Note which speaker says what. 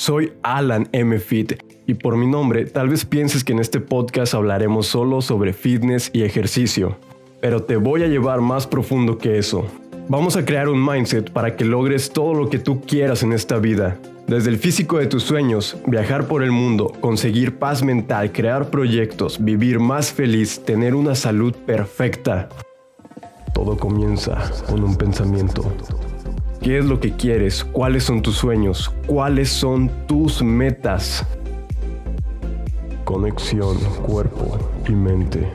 Speaker 1: Soy Alan M. Fit y por mi nombre tal vez pienses que en este podcast hablaremos solo sobre fitness y ejercicio, pero te voy a llevar más profundo que eso. Vamos a crear un mindset para que logres todo lo que tú quieras en esta vida. Desde el físico de tus sueños, viajar por el mundo, conseguir paz mental, crear proyectos, vivir más feliz, tener una salud perfecta. Todo comienza con un pensamiento. ¿Qué es lo que quieres? ¿Cuáles son tus sueños? ¿Cuáles son tus metas? Conexión cuerpo y mente.